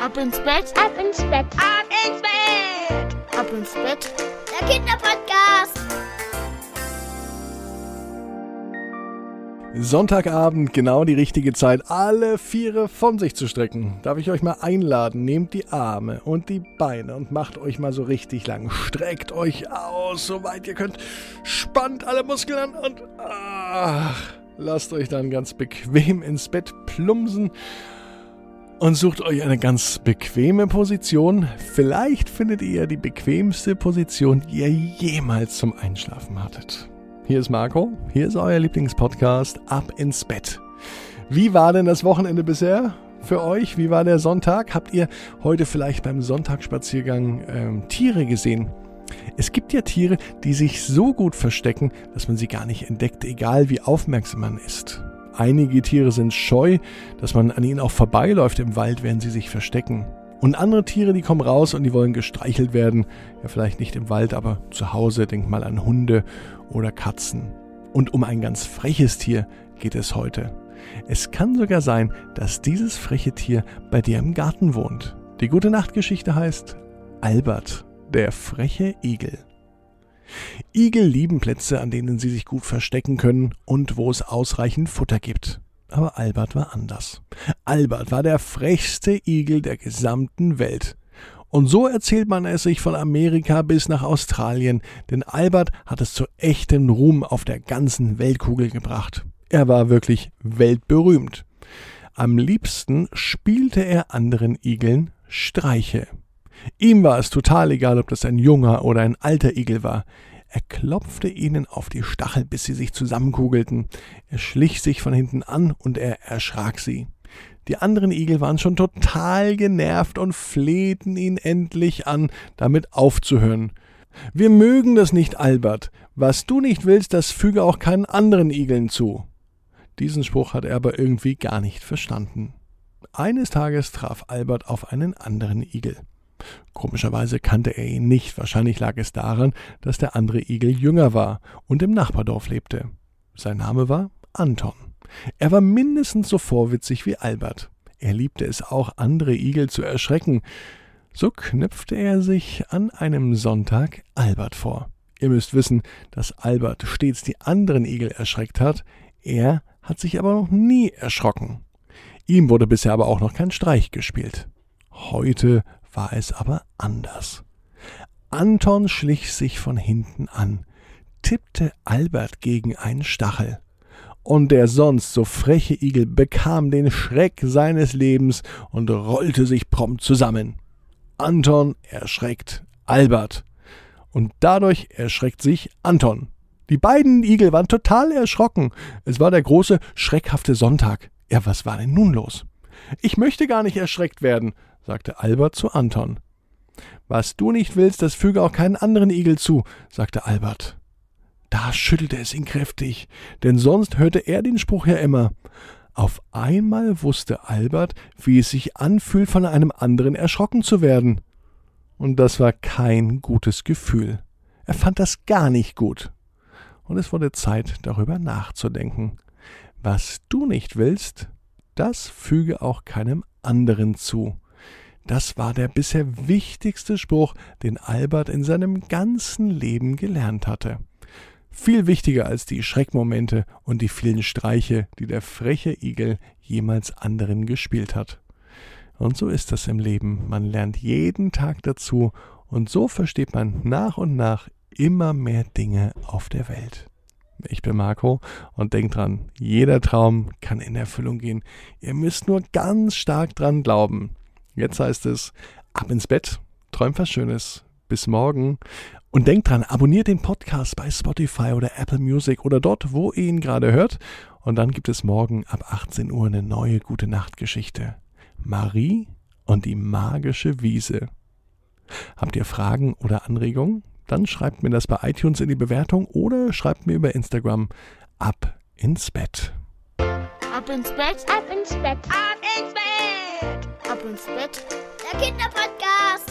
Ab ins Bett, ab ins Bett, ab ins Bett, ab ins Bett. der Kinderpodcast. Sonntagabend, genau die richtige Zeit, alle Viere von sich zu strecken. Darf ich euch mal einladen? Nehmt die Arme und die Beine und macht euch mal so richtig lang. Streckt euch aus, soweit ihr könnt. Spannt alle Muskeln an und ach, lasst euch dann ganz bequem ins Bett plumpsen und sucht euch eine ganz bequeme Position. Vielleicht findet ihr die bequemste Position, die ihr jemals zum Einschlafen hattet. Hier ist Marco, hier ist euer Lieblingspodcast Ab ins Bett. Wie war denn das Wochenende bisher für euch? Wie war der Sonntag? Habt ihr heute vielleicht beim Sonntagsspaziergang ähm, Tiere gesehen? Es gibt ja Tiere, die sich so gut verstecken, dass man sie gar nicht entdeckt, egal wie aufmerksam man ist. Einige Tiere sind scheu, dass man an ihnen auch vorbeiläuft im Wald, während sie sich verstecken. Und andere Tiere, die kommen raus und die wollen gestreichelt werden. Ja, vielleicht nicht im Wald, aber zu Hause. Denkt mal an Hunde oder Katzen. Und um ein ganz freches Tier geht es heute. Es kann sogar sein, dass dieses freche Tier bei dir im Garten wohnt. Die gute Nachtgeschichte heißt Albert, der freche Igel. Igel lieben Plätze, an denen sie sich gut verstecken können und wo es ausreichend Futter gibt. Aber Albert war anders. Albert war der frechste Igel der gesamten Welt. Und so erzählt man es sich von Amerika bis nach Australien, denn Albert hat es zu echtem Ruhm auf der ganzen Weltkugel gebracht. Er war wirklich weltberühmt. Am liebsten spielte er anderen Igeln Streiche. Ihm war es total egal, ob das ein junger oder ein alter Igel war. Er klopfte ihnen auf die Stachel, bis sie sich zusammenkugelten. Er schlich sich von hinten an und er erschrak sie. Die anderen Igel waren schon total genervt und flehten ihn endlich an, damit aufzuhören. Wir mögen das nicht, Albert. Was du nicht willst, das füge auch keinen anderen Igeln zu. Diesen Spruch hat er aber irgendwie gar nicht verstanden. Eines Tages traf Albert auf einen anderen Igel. Komischerweise kannte er ihn nicht, wahrscheinlich lag es daran, dass der andere Igel jünger war und im Nachbardorf lebte. Sein Name war Anton. Er war mindestens so vorwitzig wie Albert. Er liebte es auch, andere Igel zu erschrecken. So knüpfte er sich an einem Sonntag Albert vor. Ihr müsst wissen, dass Albert stets die anderen Igel erschreckt hat, er hat sich aber noch nie erschrocken. Ihm wurde bisher aber auch noch kein Streich gespielt. Heute war es aber anders. Anton schlich sich von hinten an, tippte Albert gegen einen Stachel. Und der sonst so freche Igel bekam den Schreck seines Lebens und rollte sich prompt zusammen. Anton erschreckt Albert. Und dadurch erschreckt sich Anton. Die beiden Igel waren total erschrocken. Es war der große, schreckhafte Sonntag. Ja, was war denn nun los? Ich möchte gar nicht erschreckt werden, sagte Albert zu Anton. Was du nicht willst, das füge auch keinen anderen Igel zu, sagte Albert. Da schüttelte es ihn kräftig, denn sonst hörte er den Spruch ja immer. Auf einmal wusste Albert, wie es sich anfühlt, von einem anderen erschrocken zu werden. Und das war kein gutes Gefühl. Er fand das gar nicht gut. Und es wurde Zeit, darüber nachzudenken. Was du nicht willst, das füge auch keinem anderen zu. Das war der bisher wichtigste Spruch, den Albert in seinem ganzen Leben gelernt hatte. Viel wichtiger als die Schreckmomente und die vielen Streiche, die der freche Igel jemals anderen gespielt hat. Und so ist das im Leben. Man lernt jeden Tag dazu und so versteht man nach und nach immer mehr Dinge auf der Welt. Ich bin Marco und denkt dran, jeder Traum kann in Erfüllung gehen. Ihr müsst nur ganz stark dran glauben. Jetzt heißt es, ab ins Bett, träumt was Schönes. Bis morgen. Und denkt dran, abonniert den Podcast bei Spotify oder Apple Music oder dort, wo ihr ihn gerade hört. Und dann gibt es morgen ab 18 Uhr eine neue gute Nachtgeschichte. Marie und die magische Wiese. Habt ihr Fragen oder Anregungen? Dann schreibt mir das bei iTunes in die Bewertung oder schreibt mir über Instagram ab ins Bett. Ab ins Bett, Ab ins Bett, ab ins Bett, ab ins Bett. der Kinderpodcast.